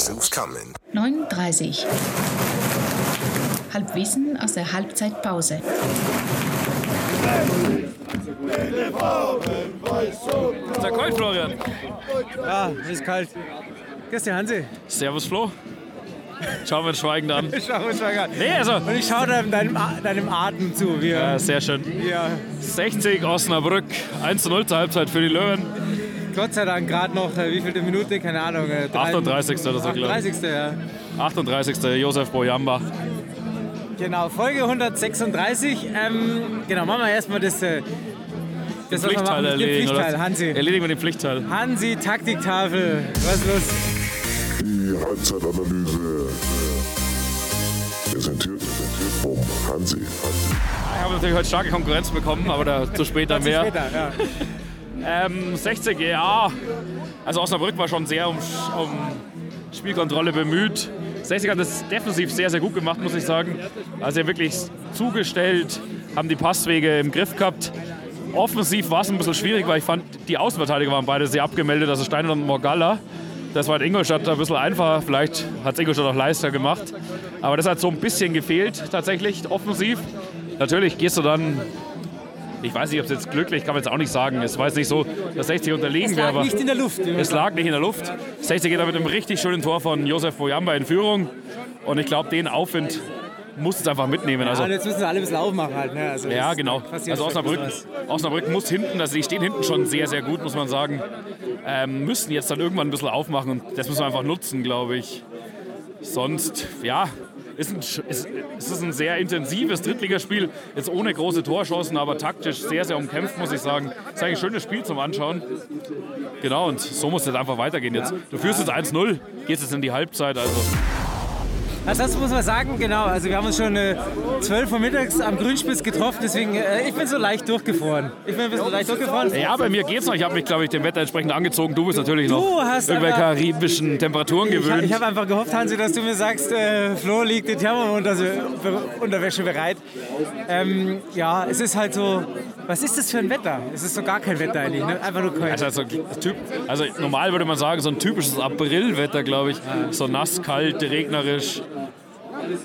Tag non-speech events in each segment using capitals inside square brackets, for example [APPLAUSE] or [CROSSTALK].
Guess who's coming? 9.30 Halbwissen aus der Halbzeitpause. Ist ja kalt, Florian. Ja, es ist kalt. Dich, Hansi. Servus, Flo. Schauen wir uns schweigend an. [LAUGHS] Schau uns mal an. Nee, also. Und ich schaue deinem, deinem, Atem zu. Wie Ja, sehr schön. er 60 Osnabrück, 1 zu 0 zur Halbzeit für die Löwen. Gott sei Dank gerade noch, äh, wie viele Minute, keine Ahnung. Äh, drei- 38. oder so, glaube 38. Ja. ich. 38. Josef Bojamba. Genau, Folge 136. Ähm, genau, machen wir erstmal das, äh, das Pflichtteil machen, erledigen, Pflichtteil. oder? Hansi. Erledigen wir den Pflichtteil. Hansi, Taktiktafel. Was ist los? Die Halbzeitanalyse präsentiert vom Hansi. Ich habe natürlich heute starke Konkurrenz bekommen, aber da zu spät dann mehr. Später, ja. Ähm, 60, ja. Also Osnabrück war schon sehr um, um Spielkontrolle bemüht. 60 hat es defensiv sehr, sehr gut gemacht, muss ich sagen. Also wirklich zugestellt, haben die Passwege im Griff gehabt. Offensiv war es ein bisschen schwierig, weil ich fand, die Außenverteidiger waren beide sehr abgemeldet, also Steiner und Morgalla. Das war in Ingolstadt ein bisschen einfacher, vielleicht hat es Ingolstadt auch leichter gemacht. Aber das hat so ein bisschen gefehlt, tatsächlich, offensiv. Natürlich gehst du dann ich weiß nicht, ob es jetzt glücklich, kann man jetzt auch nicht sagen. Es war jetzt nicht so, dass 60 unterlegen Es wäre, lag aber nicht in der Luft. es lag nicht in der Luft. 60 geht da mit einem richtig schönen Tor von Josef Bojamba in Führung. Und ich glaube, den Aufwind muss es einfach mitnehmen. Ja, Also, jetzt müssen wir alle ein bisschen aufmachen halt. Ne? Also ja, genau. Also Osnabrück. Osnabrück muss hinten, also die stehen hinten schon sehr, sehr gut, muss man sagen. Ähm, müssen jetzt dann irgendwann ein bisschen aufmachen und das müssen wir einfach nutzen, glaube ich. Sonst, ja, ist ein, ist, es ist ein sehr intensives Drittligaspiel, jetzt ohne große Torchancen, aber taktisch sehr, sehr umkämpft, muss ich sagen. ist eigentlich ein schönes Spiel zum Anschauen. Genau, und so muss es einfach weitergehen jetzt. Du führst jetzt 1-0, gehst jetzt in die Halbzeit, also Ansonsten muss man sagen, genau, also wir haben uns schon äh, 12 Uhr mittags am Grünspitz getroffen, deswegen, äh, ich bin so leicht durchgefroren. Ich bin ein bisschen leicht durchgefroren. Ja, bei mir geht's noch. Ich habe mich, glaube ich, dem Wetter entsprechend angezogen. Du bist natürlich noch Du irgendwelche aber- karibischen Temperaturen Ich, gewöhnt. ich habe einfach gehofft, Hansi, dass du mir sagst, äh, Flo liegt in Thermounterwäsche bereit. Ähm, ja, es ist halt so, was ist das für ein Wetter? Es ist so gar kein Wetter eigentlich, ne? einfach nur kalt. also, typ, also normal würde man sagen, so ein typisches Aprilwetter, glaube ich. So nass, kalt, regnerisch.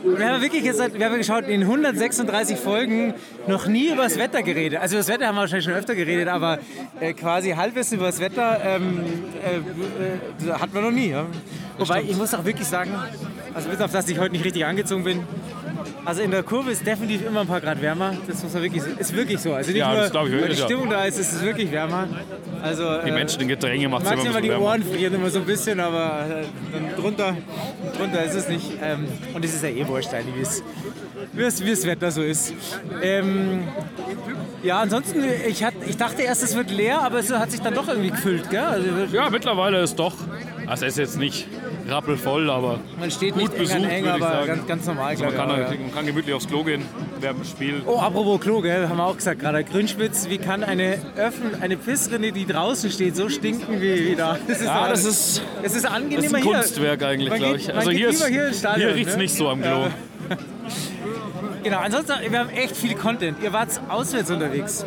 Wir haben wirklich jetzt, wir haben geschaut, in 136 Folgen noch nie über das Wetter geredet. Also über das Wetter haben wir wahrscheinlich schon öfter geredet, aber äh, quasi Halbwissen über das Wetter ähm, äh, äh, hatten wir noch nie. Ja? Wobei, ich muss auch wirklich sagen, also bis auf das ich heute nicht richtig angezogen bin, also in der Kurve ist definitiv immer ein paar Grad wärmer. Das muss man wirklich, ist wirklich so. Also nicht Ja, nur, das ich weil die wirklich, ja. Stimmung da ist, es ist wirklich wärmer. Also, Die äh, Menschen in Gedränge macht es immer bisschen die wärmer. Ohren frieren immer so ein bisschen, aber äh, dann drunter, drunter ist es nicht. Ähm, und es ist ja eh wurscht eigentlich, wie es- wie es- wie das Wetter so ist. Ähm, ja, ansonsten, ich, hat, ich dachte erst, es wird leer, aber es hat sich dann doch irgendwie gefüllt, gell? Also Ja, mittlerweile ist doch. Also es ist jetzt nicht rappelvoll, aber man steht gut nicht besucht, eng, aber ganz, ganz normal, Also man, kann, auch, ja. man kann gemütlich aufs Klo gehen während dem Spiel. Oh, apropos Klo, gell, haben wir auch gesagt gerade. Grünspitz, wie kann eine, Öffn eine Pissrinne, die draußen steht, so stinken wie, wie da? Das ist Ja, das ist, es ist das angenehmer ist ein hier. Kunstwerk eigentlich, Man glaube geht- ich. Also hier, ist, hier Stadion, hier riecht es ne? nicht so am Klo. Ja. [LAUGHS] Genau, ansonsten, wir haben echt viel Content. Ihr wart auswärts unterwegs.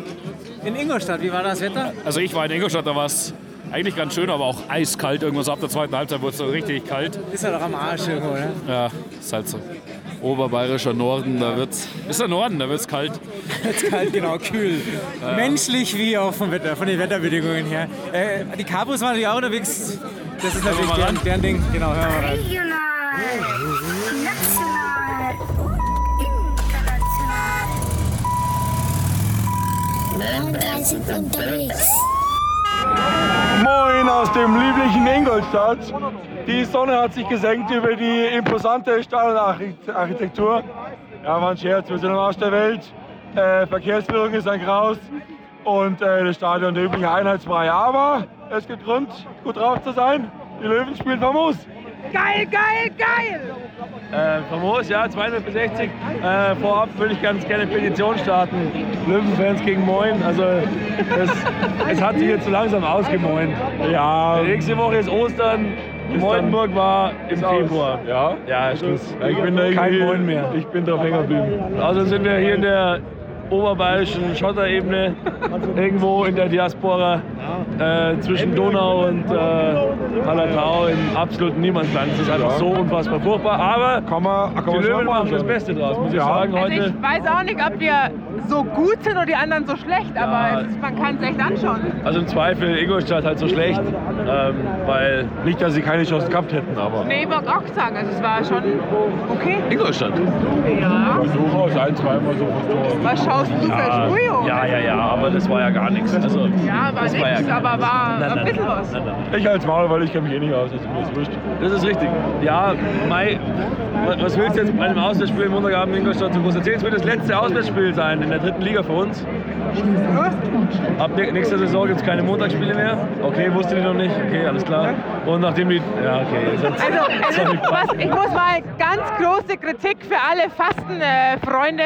In Ingolstadt, wie war das Wetter? Also ich war in Ingolstadt, da war es eigentlich ganz schön, aber auch eiskalt. Irgendwas ab der zweiten Halbzeit wurde es so richtig kalt. Ist ja doch am Arsch irgendwo, ne? Ja, ist halt so. Oberbayerischer Norden, da wird's. Ist der Norden, da wird's kalt. [LAUGHS] Jetzt kalt, genau, kühl. Menschlich wie auch vom Wetter, von den Wetterbedingungen her. Äh, die Cabos waren natürlich auch unterwegs. Das ist natürlich mal deren, deren Ding. Genau, hören wir mal rein. Regional, national, international. 39 unterwegs. Moin aus dem lieblichen Ingolstadt. Die Sonne hat sich gesenkt über die imposante Stadionarchitektur. Ja, war ein Scherz, wir sind am Arsch der Welt. Äh, Verkehrsführung ist ein Graus und äh, das Stadion der übliche Einheitsbrei. Aber es gibt Grund, gut drauf zu sein. Die Löwen spielen famos. Geil, geil, geil! Äh, famos, ja, 260. Äh, vorab würde ich ganz gerne Petition starten. Löwenfans gegen Moin. Also, es, es hat sich jetzt so langsam ausgemoint. Ja. Nächste Woche ist Ostern. Moinburg war im Februar. Ja? Ja, Schluss. ich bin da kein Moin mehr. Ich bin drauf hängen geblieben. Also sind wir hier in der oberbayerischen Schotterebene, [LAUGHS] irgendwo in der Diaspora, äh, zwischen Donau und äh, Hallertau in absoluten Niemandsland. Es ist einfach so unfassbar furchtbar, aber Kann man, kann die Löwen mal machen das. Beste draus, muss ich Ja. sagen. Also Heute ich weiß auch nicht, ob wir so gut sind oder die anderen so schlecht, aber Ja. es ist, man kann es echt anschauen. Also im Zweifel Ingolstadt halt so schlecht, ähm, weil Nicht, dass sie keine Chance gehabt hätten, aber. Nee, ich mag auch sagen, also es war schon okay. Ingolstadt. Ja. Durchaus ein, zweimal so verstorben. Was schaust du für Ja, ja, ja, ja, aber das war ja gar nichts. Also, Ja, war das nix, gar aber nichts. war Nein, ein nein, bisschen nein, was. nein, nein. Ich als Maul, weil ich kenne mich eh nicht aus, also mir ist wurscht. Das ist richtig. Ja, Mai, was willst du jetzt bei einem Auswärtsspiel im Montagabend in Ingolstadt so groß erzählen? Es wird das letzte Auswärtsspiel sein in der dritten Liga für uns. Ab nächster Saison gibt es keine Montagsspiele mehr. Okay, wusste ich noch nicht. Okay, alles klar. Und nachdem die. Ja, okay. Jetzt hat's- Also, also was, ich muss mal ganz große Kritik für alle Fastenfreunde.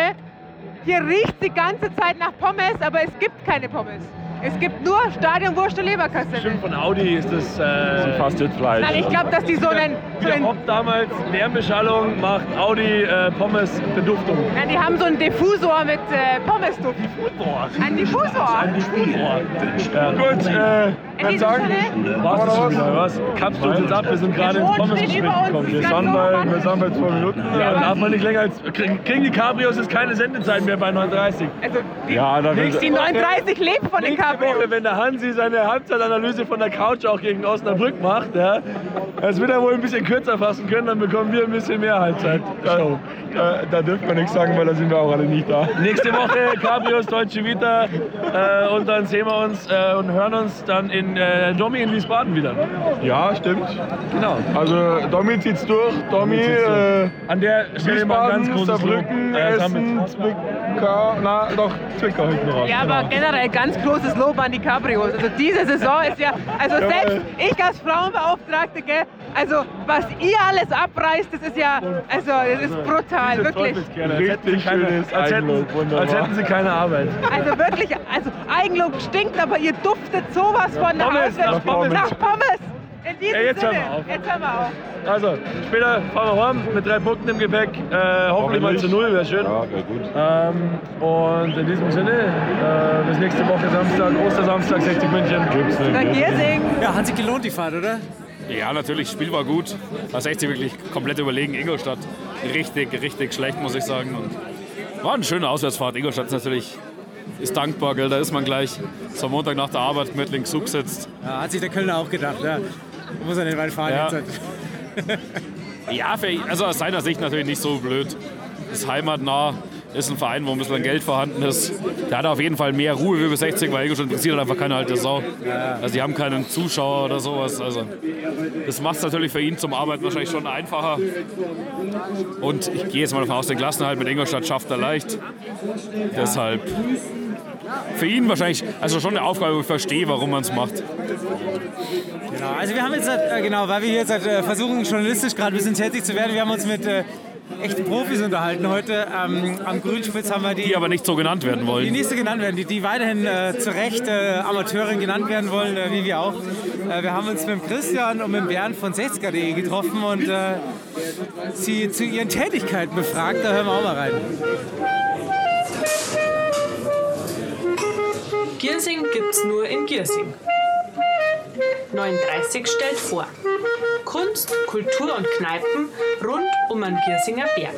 Hier riecht die ganze Zeit nach Pommes, aber es gibt keine Pommes. Es gibt nur Stadionwurst und Leberkassette. Stimmt, von Audi ist das. Äh, Fast Fleisch. Nein, ich glaube, dass die so einen, so der einen damals, Lärmbeschallung macht Audi äh, Pommes Beduftung. nein, die haben so einen Diffusor mit äh, Pommesduft. Ein Diffusor. Ja. Gut, äh, In diesem sagen, Sinne, Warst du schon wieder, was? Kappst du uns jetzt ab, wir sind gerade ins Rot Pommes steht über uns. gekommen. wir sind bei, Mann. wir sind bei zwei Minuten. Ja, Ja, darf man nicht länger als. kriegen- Kriegen die Cabrios jetzt keine Sendezeit mehr bei 39. Also die, ja dann die 39 leben von den Nächste Cabrios. Woche, wenn der Hansi seine Halbzeitanalyse von der Couch auch gegen Osnabrück macht, ja, das wird er wohl ein bisschen kürzer fassen können, dann bekommen wir ein bisschen mehr Halbzeit. da, da, da dürfen wir nichts sagen, weil da sind wir auch alle nicht da. Nächste Woche Cabrios Deutsche Vita äh, und dann sehen wir uns äh, und hören uns dann in äh, Domi in Wiesbaden wieder. Ja, stimmt. Genau. Also Domi zieht's durch. Domi, äh, An der Stelle mal ein ganz Wiesbaden, großes Lob. Saarbrücken, Äh, Essen, Zwickau, na doch, Zwickau hinten raus. Ja, aber generell ganz großes Lob an die Cabrios. Also diese Saison ist ja, also selbst ich als Frauenbeauftragte, gell, also was ihr alles abreißt, das ist ja, also das ist brutal, wirklich. Teufelskerle, als hätten sie Richtig keine- schönes als hätten, Eigenlob, wunderbar. als hätten sie keine Arbeit. Also wirklich, also Eigenlob stinkt, aber ihr duftet sowas von nach Pommes, Hause. nach Pommes. Nach Pommes. In diesem Ja, jetzt hören Sinne. wir auf. Jetzt hören wir auf. Also, später fahren wir heim mit drei Punkten im Gepäck. Äh, hoffentlich mal zu null, wäre schön. Ja, wäre gut. Ähm, und in diesem Sinne, äh, bis nächste Woche Samstag, Ostersamstag, 60 München. Gibt's nicht. Ja, hat sich gelohnt, die Fahrt, oder? Ja, natürlich, Spiel war gut. War 60 wirklich komplett überlegen. Ingolstadt richtig, richtig schlecht, muss ich sagen. Und war eine schöne Auswärtsfahrt. Ingolstadt ist natürlich ist dankbar, gell? da ist man gleich so am Montag nach der Arbeit mit links Zug sitzt. Ja, hat sich der Kölner auch gedacht. Ja. Muss er nicht weit fahren Ja. jetzt. Ja, für, also aus seiner Sicht natürlich nicht so blöd. Ist heimatnah, ist ein Verein, wo ein bisschen Geld vorhanden ist. Der hat auf jeden Fall mehr Ruhe wie bei 60, weil Ingolstadt interessiert einfach keine alte Sau. Also die haben keinen Zuschauer oder sowas. Also das macht es natürlich für ihn zum Arbeiten wahrscheinlich schon einfacher. Und ich gehe jetzt mal davon aus, den Klassenhalt mit Ingolstadt schafft er leicht. Deshalb für ihn wahrscheinlich, also schon eine Aufgabe, wo ich verstehe, warum man es macht. Genau, also wir haben jetzt, äh, genau, weil wir jetzt äh, versuchen, journalistisch gerade ein bisschen tätig zu werden, wir haben uns mit äh, echten Profis unterhalten heute. Ähm, am Grünspitz haben wir die, Die aber nicht so genannt werden die wollen. nicht so genannt werden, die, die weiterhin äh, zu Recht äh, Amateurin genannt werden wollen, äh, wie wir auch. Äh, wir haben uns mit dem Christian und mit dem Bernd von 60er.de getroffen und äh, sie zu ihren Tätigkeiten befragt. Da hören wir auch mal rein. Giersing gibt's nur in Giersing. 39 stellt vor. Kunst, Kultur und Kneipen rund um den Giersinger Berg.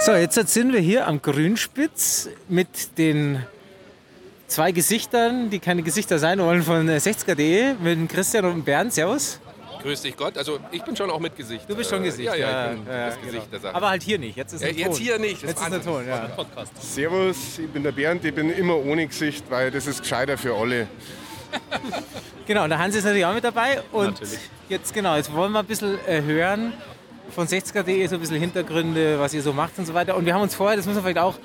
So, jetzt sind wir hier am Grünspitz mit den zwei Gesichtern, die keine Gesichter sein wollen, von äh, 60er.de, mit Christian und Bernd. Servus. Grüß dich Gott. Also ich bin schon auch mit Gesicht. Du bist schon Äh, Gesicht. Ja, ja, ich bin ja, das genau. Gesicht der Sache. Aber halt hier nicht. Jetzt ist Äh, ein jetzt hier nicht. Das Jetzt ist der. Ton, ja. Podcast. Servus, ich bin der Bernd, ich bin immer ohne Gesicht, weil das ist gescheiter für alle. [LAUGHS] Genau, und der Hans ist natürlich auch mit dabei. Und Natürlich. jetzt, genau, jetzt wollen wir ein bisschen äh, hören von 60er.de, so ein bisschen Hintergründe, was ihr so macht und so weiter. Und wir haben uns vorher, das muss man vielleicht auch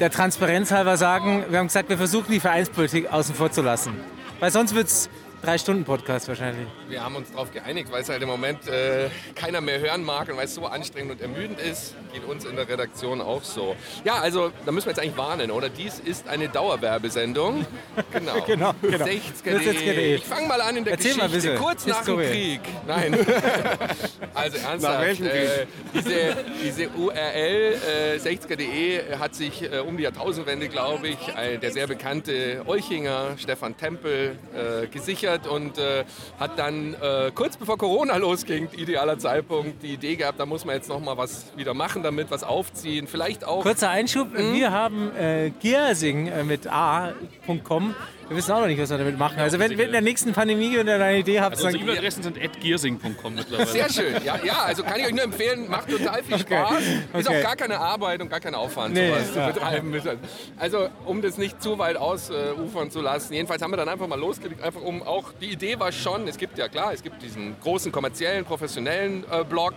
der Transparenz halber sagen, wir haben gesagt, wir versuchen die Vereinspolitik außen vor zu lassen. Weil sonst wird es Drei-Stunden-Podcast wahrscheinlich. Wir haben uns darauf geeinigt, weil es halt im Moment äh, keiner mehr hören mag und weil es so anstrengend und ermüdend ist, geht uns in der Redaktion auch so. Ja, also da müssen wir jetzt eigentlich warnen, oder? Dies ist eine Dauerwerbesendung. [LAUGHS] Genau. Genau, genau. 60er.de. 60er.de. Ich fange mal an in der Erzähl mal Geschichte, bitte. kurz nach dem. Krieg. Nein. [LAUGHS] also ernsthaft. Äh, diese, diese URL äh, 60er.de hat sich äh, um die Jahrtausendwende, glaube ich, der sehr bekannte Olchinger Stefan Tempel äh, gesichert und äh, hat dann äh, kurz bevor Corona [LAUGHS] losging, idealer Zeitpunkt, die Idee gehabt, da muss man jetzt noch mal was wieder machen damit, was aufziehen, vielleicht auch Kurzer Einschub, wir haben äh, Giersing äh, mit a.com. Wir wissen auch noch nicht, was wir damit machen. Also wenn, wenn in der nächsten Pandemie, wenn ihr eine Idee habt, Also unsere dann... E-Mail-Adressen sind atgearsing.com mittlerweile. Sehr schön. Ja, ja, also kann ich euch nur empfehlen, macht total viel Okay. Spaß. Ist Okay. auch gar keine Arbeit und gar kein Aufwand, Nee, sowas ja. zu betreiben. Also, um das nicht zu weit ausufern zu lassen. Jedenfalls haben wir dann einfach mal losgelegt, einfach um auch, die Idee war schon, es gibt ja klar, es gibt diesen großen kommerziellen, professionellen äh, Blog.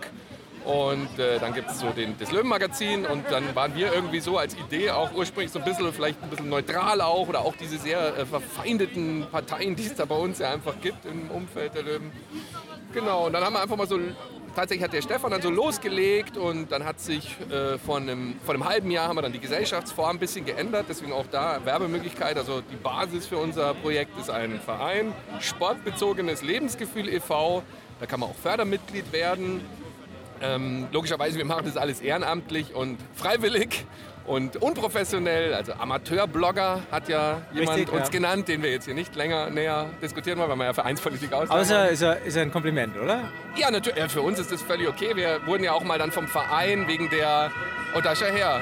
Und äh, dann gibt es so den, das Löwenmagazin und dann waren wir irgendwie so als Idee auch ursprünglich so ein bisschen, vielleicht ein bisschen neutral auch oder auch diese sehr äh, verfeindeten Parteien, die es da bei uns ja einfach gibt im Umfeld der Löwen. Genau, und dann haben wir einfach mal so, tatsächlich hat der Stefan dann so losgelegt und dann hat sich äh, vor, einem, vor einem halben Jahr haben wir dann die Gesellschaftsform ein bisschen geändert, deswegen auch da Werbemöglichkeit. Also die Basis für unser Projekt ist ein Verein, Sportbezogenes Lebensgefühl e.V., da kann man auch Fördermitglied werden. Ähm, logischerweise, wir machen das alles ehrenamtlich und freiwillig und unprofessionell. Also Amateurblogger hat ja jemand Richtig, uns ja. genannt, den wir jetzt hier nicht länger näher diskutieren wollen, weil wir ja Vereinspolitik aus. Aber ist ja, ist, ja, ist ja ein Kompliment, oder? Ja, natürlich. Ja, für uns ist das völlig okay. Wir wurden ja auch mal dann vom Verein wegen der. Oh, da schau her.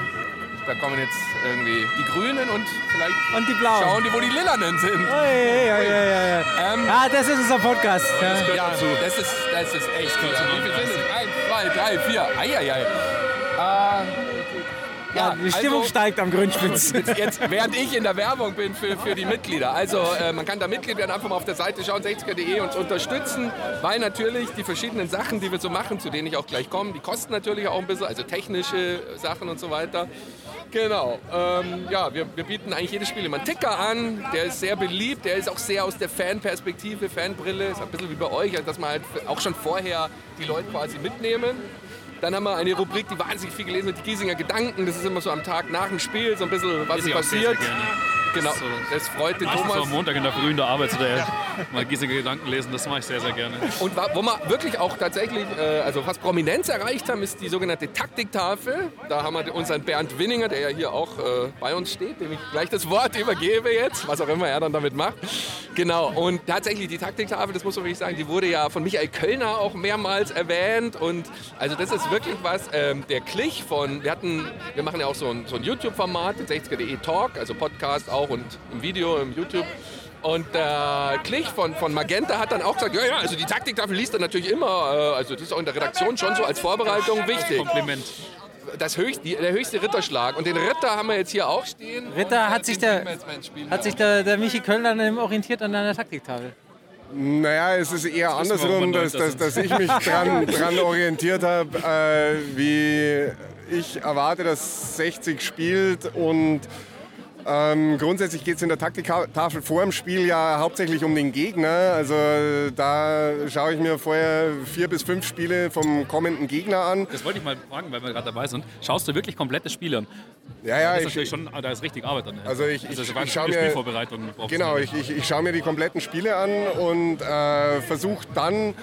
Da kommen jetzt irgendwie die Grünen und vielleicht Und die Blauen. schauen die, wo die Lilanen sind. Oi, oi, oi, oi, oi. Ähm, Ah, das ist unser Podcast. Ja. ja, das ist, das ist echt gut. Wie viel sind es? Zwei, drei, vier. Eieiei. Äh, Ja, die Stimmung also- steigt am Grünspitz. [LAUGHS] Jetzt, jetzt, während ich in der Werbung bin für, für die Mitglieder. Also äh, man kann da Mitglied werden, einfach mal auf der Seite schauen, 60er.de uns unterstützen, weil natürlich die verschiedenen Sachen, die wir so machen, zu denen ich auch gleich komme, die kosten natürlich auch ein bisschen, also technische Sachen und so weiter. Genau. Ähm, ja, wir, wir bieten eigentlich jedes Spiel immer einen Ticker an. Der ist sehr beliebt. Der ist auch sehr aus der Fanperspektive, Fanbrille. Ist ein bisschen wie bei euch, also dass man halt auch schon vorher die Leute quasi mitnehmen. Dann haben wir eine Rubrik, die wahnsinnig viel gelesen wird, die Giesinger Gedanken. Das ist immer so am Tag nach dem Spiel, so ein bisschen, was ist passiert. Genau, das freut den Meistens Thomas. am Montag in der Früh in der Arbeit oder mal Giesinger Gedanken lesen, das mache ich sehr, sehr gerne. Und wo wir wirklich auch tatsächlich, äh, also fast Prominenz erreicht haben, ist die sogenannte Taktiktafel. Da haben wir unseren Bernd Winninger, der ja hier auch äh, bei uns steht, dem ich gleich das Wort [LAUGHS] übergebe jetzt, was auch immer er dann damit macht. Genau, und tatsächlich die Taktiktafel, das muss man wirklich sagen, die wurde ja von Michael Kölner auch mehrmals erwähnt. Und also das ist wirklich was, ähm, der Klich von, wir hatten, wir machen ja auch so ein, so ein YouTube-Format, 60er.de Talk, also Podcast auch und im Video, im YouTube. Und der Klich von, von Magenta hat dann auch gesagt, ja, ja, also die Taktiktafel liest er natürlich immer, äh, also das ist auch in der Redaktion schon so als Vorbereitung wichtig. Kompliment. Das höchst, die, der höchste Ritterschlag. Und den Ritter haben wir jetzt hier auch stehen. Ritter hat sich der, hat sich der, der Michi Kölner dann orientiert an deiner Taktiktafel. Naja, es ist eher wir, andersrum, dass, dass, dass ich mich dran, [LAUGHS] dran orientiert habe, äh, wie ich erwarte, dass 60 spielt und ähm, grundsätzlich geht es in der Taktiktafel vor dem Spiel ja hauptsächlich um den Gegner. Also da schaue ich mir vorher vier bis fünf Spiele vom kommenden Gegner an. Das wollte ich mal fragen, weil wir gerade dabei sind. Schaust du wirklich komplette Spiele an? Ja, ja, das ist ich, schon, da ist richtig Arbeit dran. Also ich- also, ich- ich schau viele mir- Genau, ich, ich, ich schaue mir die kompletten Spiele an und äh, versuche dann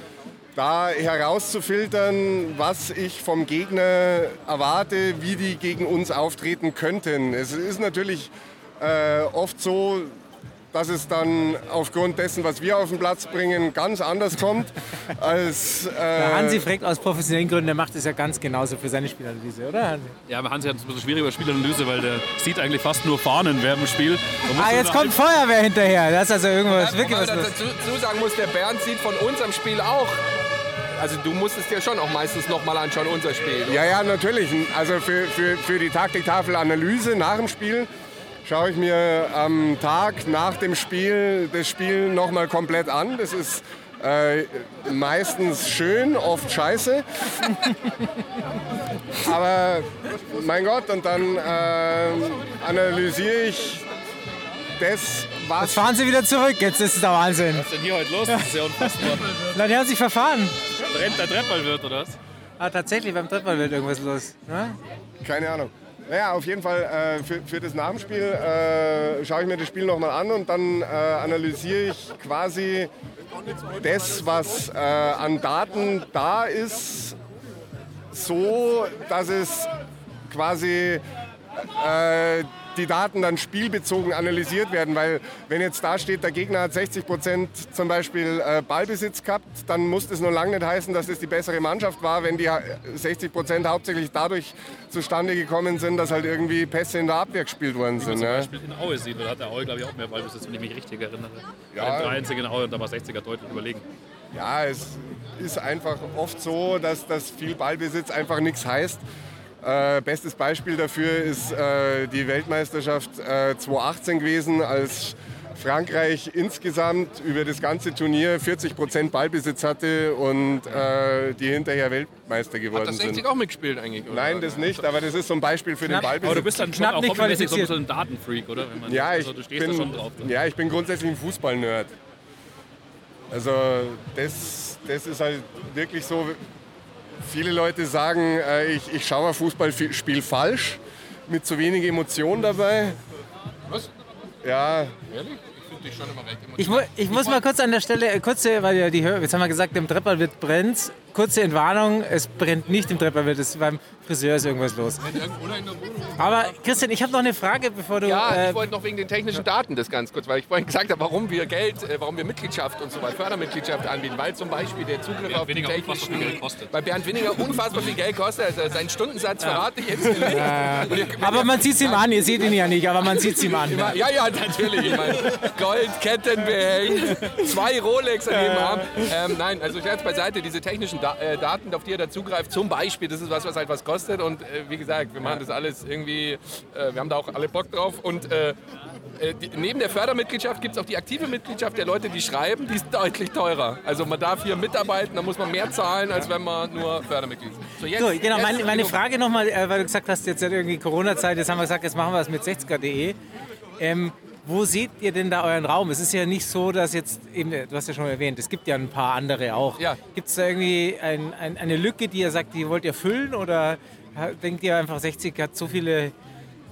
da herauszufiltern, was ich vom Gegner erwarte, wie die gegen uns auftreten könnten. Es ist natürlich äh, oft so, dass es dann aufgrund dessen, was wir auf den Platz bringen, ganz anders kommt [LAUGHS] als... Äh, Hansi fragt aus professionellen Gründen, der macht es ja ganz genauso für seine Spielanalyse, oder? Hansi? Ja, aber Hansi hat es ein bisschen schwierig bei Spielanalyse, weil der sieht eigentlich fast nur Fahnen während dem Spiel. Ah, jetzt kommt Feuerwehr hinterher. Das ist also irgendwas, Ja, wirklich was dazu dazu sagen muss, der Bernd sieht von unserem Spiel auch. Also du musstest ja schon auch meistens nochmal anschauen, unser Spiel. Ja, ja, natürlich. Also für, für, für die Taktiktafel-Analyse nach dem Spiel schaue ich mir am Tag nach dem Spiel das Spiel nochmal komplett an. Das ist äh, meistens schön, oft scheiße. [LAUGHS] Aber mein Gott, und dann äh, analysiere ich das, was. Jetzt fahren sie wieder zurück, jetzt ist es der Wahnsinn. Was ist denn hier heute los? Das ist ja unfassbar. Na, die haben sich verfahren. Brennt der Treppball wird, oder was? Ah, tatsächlich, beim Trittball wird irgendwas los. Ne? Keine Ahnung. Naja, auf jeden Fall äh, für, für das Nachspiel äh, schaue ich mir das Spiel nochmal an und dann äh, analysiere ich quasi das, was äh, an Daten da ist, so, dass es quasi äh, die Daten dann spielbezogen analysiert werden, weil wenn jetzt da steht, der Gegner hat 60 Prozent zum Beispiel äh, Ballbesitz gehabt, dann muss das noch lange nicht heißen, dass es die bessere Mannschaft war, wenn die ha- 60 Prozent hauptsächlich dadurch zustande gekommen sind, dass halt irgendwie Pässe in der Abwehr gespielt worden Wie man sind. zum Ja. Beispiel in Aue sieht, da hat der Aue, glaube ich, auch mehr Ballbesitz, wenn ich mich richtig erinnere. Ja. Der einzige in Aue und da war 60er deutlich überlegen. Ja, es ist einfach oft so, dass, dass viel Ballbesitz einfach nichts heißt. Äh, bestes Beispiel dafür ist äh, die Weltmeisterschaft äh, 2018 gewesen, als Frankreich insgesamt über das ganze Turnier 40 Prozent Ballbesitz hatte und äh, die hinterher Weltmeister geworden Hat das sind. 60 auch mitgespielt eigentlich? Oder? Nein, das nicht, aber das ist so ein Beispiel für den Ballbesitz. Aber du bist dann schon Knapp auch nicht hobbymäßig so ein qualifiziert. Datenfreak, oder? Wenn man, Ja, ich also du stehst bin, da schon drauf. ne? ja, ich bin grundsätzlich ein Fußball-Nerd. Also das, das ist halt wirklich so, viele Leute sagen, äh, ich, ich schaue ein Fußballspiel falsch, mit zu wenig Emotion dabei. Was? Ja, Ehrlich? Ich finde dich schon immer recht Ich, mu ich muss mal kurz an der Stelle, äh, kurze, weil ja die Hör jetzt haben wir gesagt, im Treppal wird brennt. Kurze Entwarnung, es brennt nicht im Treppal, wird es beim Friseur ist irgendwas los. Aber Christian, ich habe noch eine Frage, bevor du. Ja, äh, ich wollte noch wegen den technischen Daten das ganz kurz, weil ich vorhin gesagt habe, warum wir Geld, äh, warum wir Mitgliedschaft und so weiter, Fördermitgliedschaft anbieten, weil zum Beispiel der Zugriff auf die technischen, Geld kostet. weil Bernd Weniger unfassbar viel Geld kostet, also seinen Stundensatz verrate ich jetzt nicht. Ihr- aber man sieht es ihm an, ihr seht ihn ja nicht, aber man sieht es ihm an. Ja, ja, ja, natürlich. Ich meine, Gold, Kettenbehäng, zwei Rolex an jedem Arm. Ähm, nein, also Scherz beiseite, diese technischen da äh, Daten, auf die ihr da zugreift, zum Beispiel, das ist was, was halt was kostet. Und äh, wie gesagt, wir machen das alles irgendwie, äh, wir haben da auch alle Bock drauf. Und äh, äh, die, neben der Fördermitgliedschaft gibt es auch die aktive Mitgliedschaft der Leute, die schreiben, die ist deutlich teurer. Also man darf hier mitarbeiten, da muss man mehr zahlen, als wenn man nur Fördermitglied ist. So, jetzt, So, genau, jetzt meine, meine. Frage nochmal, äh, weil du gesagt hast, jetzt irgendwie Corona-Zeit, jetzt haben wir gesagt, jetzt machen wir es mit 60er.de. Ähm, wo seht ihr denn da euren Raum? Es ist ja nicht so, dass jetzt, eben, du hast ja schon erwähnt, es gibt ja ein paar andere auch. Ja. Gibt es da irgendwie ein, ein, eine Lücke, die ihr sagt, die wollt ihr füllen oder denkt ihr einfach, 60 hat so viele,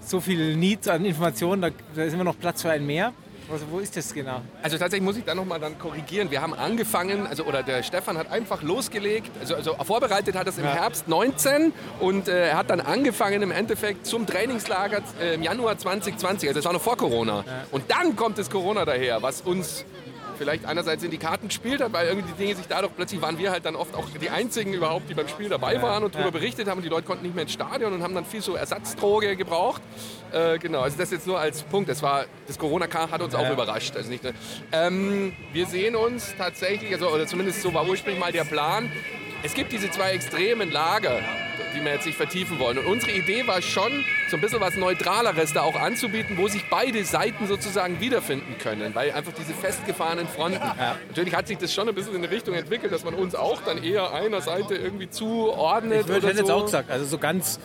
so viel Needs an Informationen, da, da ist immer noch Platz für ein mehr? Also wo ist das genau? Also tatsächlich muss ich da nochmal dann korrigieren. Wir haben angefangen, also oder der Stefan hat einfach losgelegt, also, also vorbereitet hat es im Herbst 19 und äh, er hat dann angefangen im Endeffekt zum Trainingslager äh, im Januar 2020, also das war noch vor Corona. Und dann kommt das Corona daher, was uns vielleicht einerseits in die Karten gespielt hat, weil irgendwie die Dinge sich dadurch plötzlich waren wir halt dann oft auch die einzigen überhaupt, die beim Spiel dabei waren und darüber berichtet haben. Und die Leute konnten nicht mehr ins Stadion und haben dann viel so Ersatzdroge gebraucht. Äh, genau, also das jetzt nur als Punkt. Das war das Corona hat uns auch überrascht. Also nicht, ne? ähm, wir sehen uns tatsächlich, also, oder zumindest so war ursprünglich mal der Plan. Es gibt diese zwei extremen Lager, die wir jetzt nicht vertiefen wollen. Und unsere Idee war schon, so ein bisschen was Neutraleres da auch anzubieten, wo sich beide Seiten sozusagen wiederfinden können, weil einfach diese festgefahrenen Fronten. Natürlich hat sich das schon ein bisschen in eine Richtung entwickelt, dass man uns auch dann eher einer Seite irgendwie zuordnet. Ich würde oder jetzt so. auch gesagt, also so ganz,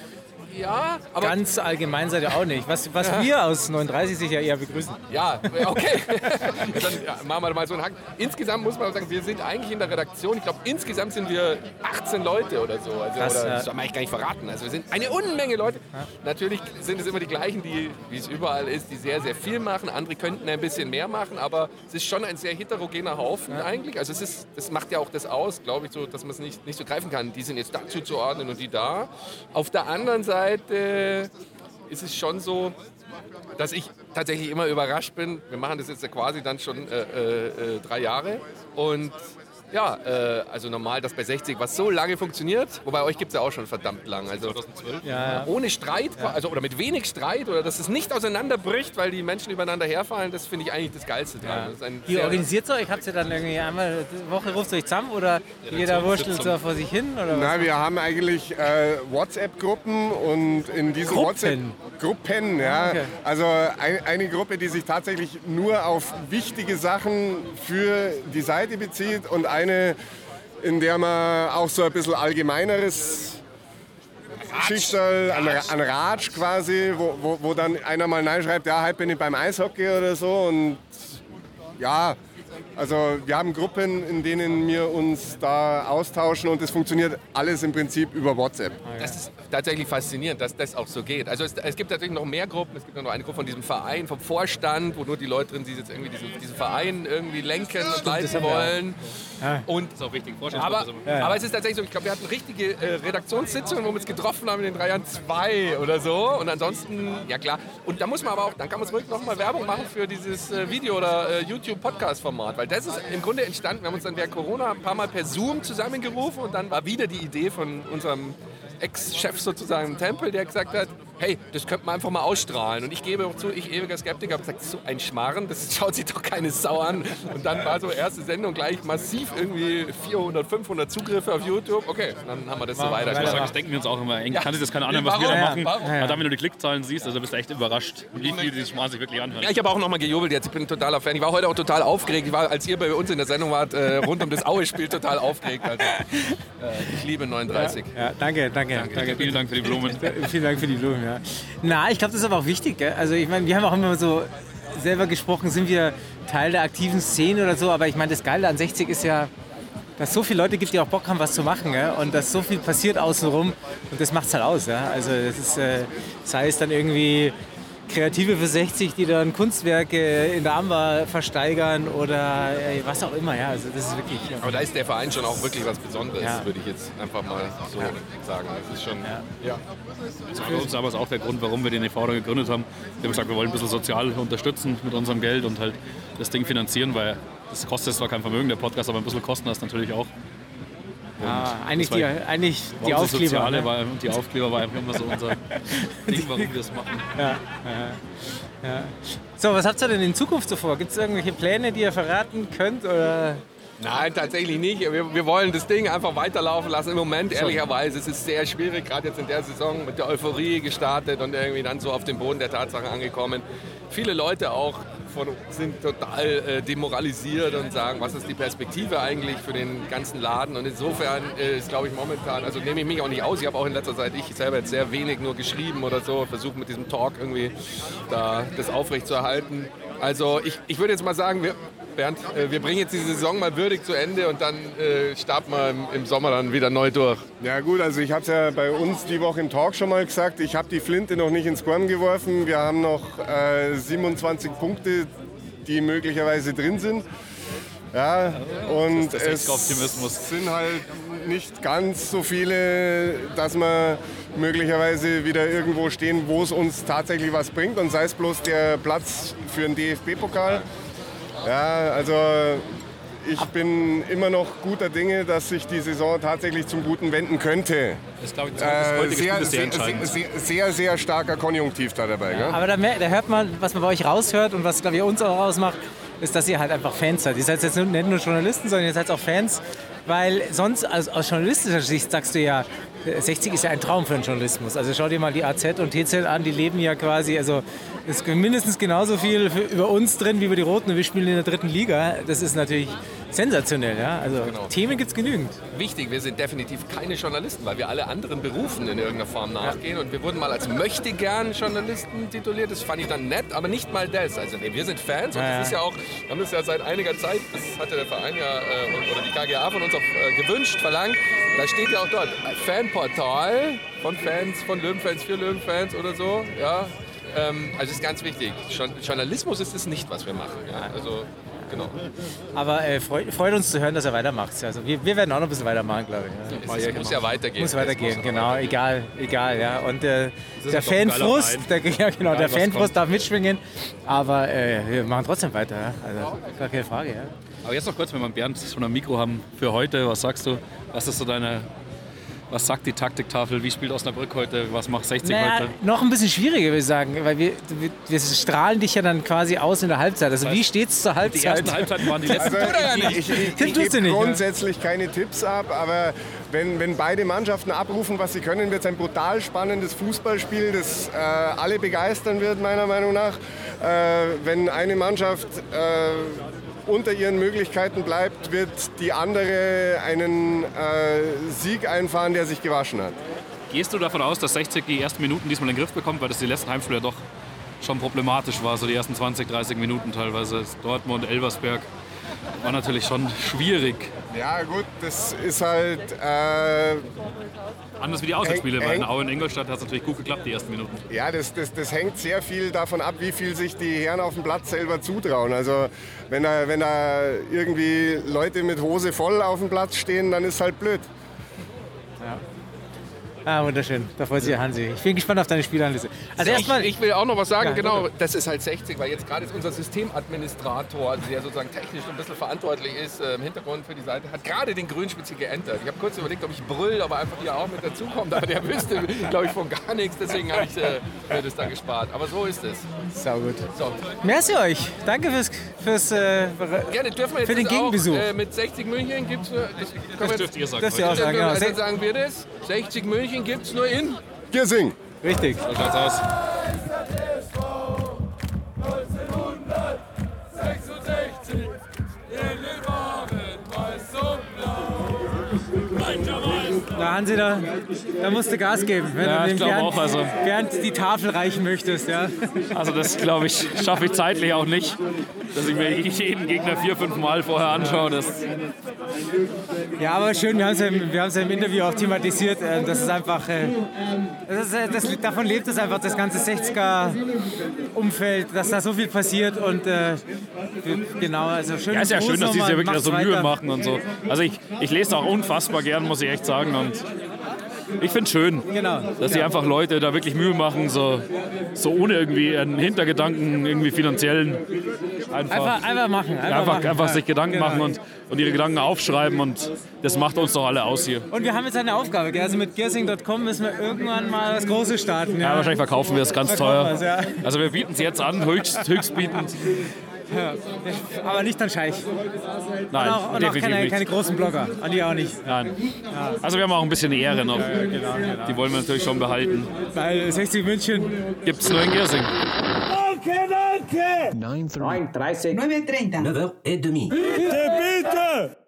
Ja, aber ganz allgemein seid ihr auch nicht. Was, was Ja. wir aus 39 sicher eher begrüßen. Ja, okay. [LAUGHS] Dann ja, machen wir mal so einen Haken. Insgesamt muss man sagen, wir sind eigentlich in der Redaktion, ich glaube, insgesamt sind wir 18 Leute oder so. Also, Krass, oder, ja. Das soll man eigentlich gar nicht verraten. Also wir sind eine Unmenge Leute. Natürlich sind es immer die gleichen, die, wie es überall ist, die sehr, sehr viel machen. Andere könnten ein bisschen mehr machen, aber es ist schon ein sehr heterogener Haufen eigentlich. Also es ist, das macht ja auch das aus, glaube ich, so, dass man es nicht, nicht so greifen kann. Die sind jetzt dazu zu ordnen und die da. Auf der anderen Seite ist es schon so, dass ich tatsächlich immer überrascht bin. Wir machen das jetzt quasi dann schon äh, äh, äh, drei Jahre. Und ja, äh, also normal, dass bei 60 was so lange funktioniert. Wobei euch gibt es ja auch schon verdammt lang. Also 2012. Ja, ohne Streit, also oder mit wenig Streit oder dass es nicht auseinanderbricht, weil die Menschen übereinander herfallen, das finde ich eigentlich das Geilste dran. Das sehr- organisiert ihr euch? Habt ihr dann irgendwie einmal die Woche ruft ihr euch zusammen oder jeder wurschtelt so vor sich hin? Oder was? Na, wir haben eigentlich äh, WhatsApp-Gruppen und in diesen Gruppen? WhatsApp-Gruppen, ja. Okay. Also ein, eine Gruppe, die sich tatsächlich nur auf wichtige Sachen für die Seite bezieht und eine, in der man auch so ein bisschen allgemeineres Schichterl, an, an Ratsch quasi, wo, wo, wo dann einer mal Nein schreibt, ja, heute bin ich beim Eishockey oder so und ja, also wir haben Gruppen, in denen wir uns da austauschen und es funktioniert alles im Prinzip über WhatsApp. Das ist tatsächlich faszinierend, dass das auch so geht. Also es, es gibt natürlich noch mehr Gruppen. Es gibt noch eine Gruppe von diesem Verein, vom Vorstand, wo nur die Leute drin sind, die jetzt irgendwie diesen, diesen Verein irgendwie lenken und leiten wollen. Ja. Und Das ist auch wichtig. aber, immer- aber es ist tatsächlich so, ich glaube, wir hatten richtige äh, Redaktionssitzungen, wo wir uns getroffen haben in den drei Jahren zwei oder so. Und ansonsten, ja klar. Und da muss man aber auch, dann kann man wirklich nochmal Werbung machen für dieses äh, Video- oder äh, YouTube-Podcast-Format. Weil das ist im Grunde entstanden, wir haben uns dann während Corona ein paar Mal per Zoom zusammengerufen und dann war wieder die Idee von unserem Ex-Chef sozusagen im Tempel, der gesagt hat, hey, das könnte man einfach mal ausstrahlen. Und ich gebe auch zu, ich ewiger Skeptiker, habe gesagt, so ein Schmarren, das [LAUGHS] schaut sich doch keine Sau an. Und dann war so erste Sendung gleich massiv irgendwie 400, 500 Zugriffe auf YouTube. Okay, dann haben wir das so Ich muss sagen, weiter. das denken wir uns auch immer. Eigentlich Ja. kann sich das keiner anhören, was wir da machen. Warum? Aber dann, wenn du die Klickzahlen siehst, also bist du echt überrascht, wie viele die Schmarrn sich wirklich anhören. Ja, ich habe auch nochmal gejubelt jetzt. Ich bin totaler Fan. Ich war heute auch total aufgeregt. Ich war, als ihr bei uns in der Sendung wart, äh, rund um das Aue-Spiel total aufgeregt. Also, äh, ich liebe 39. Ja, danke, danke, danke. Vielen Dank für die Blumen. Vielen Dank für die Blumen, ja. Na, ich glaube, das ist aber auch wichtig. Gell? Also ich meine, wir haben auch immer so selber gesprochen, sind wir Teil der aktiven Szene oder so, aber ich meine, das Geile an 60 ist ja, dass es so viele Leute gibt, die auch Bock haben, was zu machen gell? und dass so viel passiert außenrum und das macht es halt aus. Ja? Also das ist, äh, sei es dann irgendwie Kreative für 60, die dann Kunstwerke in der AMBA versteigern oder äh, was auch immer. Ja? Also das ist wirklich... Ja. Aber da ist der Verein schon auch wirklich was Besonderes, Ja. würde ich jetzt einfach mal so sagen. Das ist schon. Ja. Also für uns aber ist auch der Grund, warum wir den e.V. gegründet haben. Wir haben gesagt, wir wollen ein bisschen sozial unterstützen mit unserem Geld und halt das Ding finanzieren, weil das kostet zwar kein Vermögen, der Podcast, aber ein bisschen Kosten das natürlich auch. Ah, eigentlich das die, eigentlich die Aufkleber. Soziale ne? war, und die Aufkleber war einfach immer so unser [LAUGHS] Ding, warum wir es machen. Ja, ja, ja. So, was habt ihr denn in Zukunft so vor? Gibt es irgendwelche Pläne, die ihr verraten könnt? Oder? Nein, tatsächlich nicht. Wir, wir wollen das Ding einfach weiterlaufen lassen. Im Moment, ehrlicherweise, es ist sehr schwierig, gerade jetzt in der Saison mit der Euphorie gestartet und irgendwie dann so auf den Boden der Tatsachen angekommen. Viele Leute auch von, sind total äh, demoralisiert und sagen, was ist die Perspektive eigentlich für den ganzen Laden? Und insofern äh, ist, glaube ich, momentan, also nehme ich mich auch nicht aus. Ich habe auch in letzter Zeit, ich selber jetzt sehr wenig nur geschrieben oder so, versuche mit diesem Talk irgendwie da das aufrechtzuerhalten. Also ich, ich würde jetzt mal sagen, wir, Bernd, äh, wir bringen jetzt die Saison mal würdig zu Ende und dann äh, starten wir im, im Sommer dann wieder neu durch. Ja gut, also ich habe es ja bei uns die Woche im Talk schon mal gesagt. Ich habe die Flinte noch nicht ins Korn geworfen. Wir haben noch äh, 27 Punkte, die möglicherweise drin sind. Ja, und Das ist der es sind halt nicht ganz so viele, dass wir möglicherweise wieder irgendwo stehen, wo es uns tatsächlich was bringt. Und sei es bloß der Platz für den DFB-Pokal. Ja, also ich bin immer noch guter Dinge, dass sich die Saison tatsächlich zum Guten wenden könnte. Das glaube ich, das Äh, Spiel sehr, ist sehr sehr, entscheidend. sehr, sehr, sehr starker Konjunktiv da dabei. gell? Aber da, da hört man, was man bei euch raushört und was, glaube ich, uns auch ausmacht, ist, dass ihr halt einfach Fans seid. Ihr seid jetzt nicht nur Journalisten, sondern ihr seid auch Fans, weil sonst also aus journalistischer Sicht sagst du ja, äh, 60 ist ja ein Traum für den Journalismus. Also schau dir mal die AZ und TZ an, die leben ja quasi, also ist mindestens genauso viel über uns drin wie über die Roten wir spielen in der dritten Liga. Das ist natürlich sensationell, ja. Also Genau. Themen gibt es genügend. Wichtig, wir sind definitiv keine Journalisten, weil wir alle anderen Berufen in irgendeiner Form nachgehen. Und wir wurden mal als Möchtegern-Journalisten tituliert. Das fand ich dann nett, aber nicht mal das. Also nee, wir sind Fans und Ja, das ja. ist ja auch, wir haben das ja seit einiger Zeit, das hatte der Verein ja äh, oder die KGA von uns auch äh, gewünscht, verlangt. Da steht ja auch dort, Fanportal von Fans, von Löwenfans für Löwenfans oder so. Ja. Ähm, also ist ganz wichtig. Jour- Journalismus ist es nicht, was wir machen. Ja. Also, genau. Aber äh, freut, freut uns zu hören, dass er weitermacht. Also wir, wir werden auch noch ein bisschen weitermachen, glaube ich. Ja. Es, es muss ja weitergehen. Muss weitergehen, auch genau, egal, egal, ja. Und äh, der Fanfrust, der, ja, genau, Egal, der Fanfrust darf mitschwingen, aber äh, wir machen trotzdem weiter, ja. also gar keine Frage, ja. Aber jetzt noch kurz, wenn wir Bernd schon am Mikro haben, für heute, was sagst du? Was ist so deine, was sagt die Taktiktafel? Wie spielt Osnabrück heute? Was macht 60 Naja, heute? noch ein bisschen schwieriger, würde ich sagen, weil wir, wir, wir strahlen dich ja dann quasi aus in der Halbzeit. Also wie steht's zur Halbzeit? Die ersten Halbzeiten waren die letzten. Also Tut er ja ich, ich, ich, ich gebe nicht, grundsätzlich keine Tipps ab, aber wenn, wenn beide Mannschaften abrufen, was sie können, wird es ein brutal spannendes Fußballspiel, das äh, alle begeistern wird, meiner Meinung nach. Äh, wenn eine Mannschaft äh, unter ihren Möglichkeiten bleibt, wird die andere einen äh, Sieg einfahren, der sich gewaschen hat. Gehst du davon aus, dass 60 die ersten Minuten diesmal in den Griff bekommt, weil das die letzten Heimspiele doch schon problematisch war, so die ersten 20, 30 Minuten teilweise. Dortmund, Elversberg war natürlich schon schwierig. Ja gut, das ist halt... Äh, Anders wie die Auswärtsspiele, weil in Aue und Ingolstadt hat es natürlich gut geklappt, die ersten Minuten. Ja, das, das, das hängt sehr viel davon ab, wie viel sich die Herren auf dem Platz selber zutrauen. Also wenn da, wenn da irgendwie Leute mit Hose voll auf dem Platz stehen, dann ist halt blöd. Ah, wunderschön. Da freut sich Hansi. Ich bin gespannt auf deine Spielanalyse. Also erstmal, ich, will auch noch was sagen, Ja, genau, das ist halt 60, weil jetzt gerade ist unser Systemadministrator, der sozusagen technisch ein bisschen verantwortlich ist äh, im Hintergrund für die Seite, hat gerade den Grünspitz hier geändert. Ich habe kurz überlegt, ob ich brüll, aber einfach hier auch mit dazukommt, aber der wüsste, glaube ich, von gar nichts, deswegen habe ich äh, mir das dann gespart. Aber so ist es. Sau gut. So. Merci euch. Danke fürs, fürs äh, Gerne, dürfen wir jetzt für den das Gegenbesuch. Auch, äh, mit 60 München gibt es. Das, wir dürft ihr sagen Dürft ihr auch sagen, genau. Also sagen wir das. 60 München gibt es nur in... Giersing. Richtig. So schaut's aus. Na, Hansi, da, da musst du Gas geben, wenn Ja, du dem Bernd, auch, also. Bernd die Tafel reichen möchtest. Ja. Also das, glaube ich, schaffe ich zeitlich auch nicht, dass ich mir jeden Gegner vier, fünf Mal vorher anschaue. Das, Ja, aber schön, wir haben es ja, im- wir ja im Interview auch thematisiert. Äh, das ist einfach, äh, das ist, äh, das, davon lebt es einfach, das ganze 60er-Umfeld, dass da so viel passiert und äh, genau, also schön. ja, ist ja schön, dass die sich ja wirklich so Mühe machen und so. Also ich, ich lese auch unfassbar gern, muss ich echt sagen. Und ich finde es schön, Genau. dass sich einfach Leute da wirklich Mühe machen, so, so ohne irgendwie einen Hintergedanken, irgendwie finanziellen. Einfach, Einfach, einfach machen. Einfach, Ja, einfach, machen. einfach Ja, sich Gedanken genau. machen und, und ihre Gedanken aufschreiben und das macht uns doch alle aus hier. Und wir haben jetzt eine Aufgabe, also mit gearsing.com müssen wir irgendwann mal das Große starten. Ja, wahrscheinlich verkaufen wir es ganz Verkaufen teuer. ja. Also wir bieten es jetzt an, höchst, höchstbietend. Ja. Aber nicht an Scheich. Nein, und auch, und auch definitiv keine, nicht. keine großen Blogger. An die auch nicht. Nein. Also wir haben auch ein bisschen Ehre noch. genau, Die wollen wir natürlich schon behalten. Weil 60 München. Gibt es nur in Giersing. Danke, danke 9.30 9.30 9h30 9h30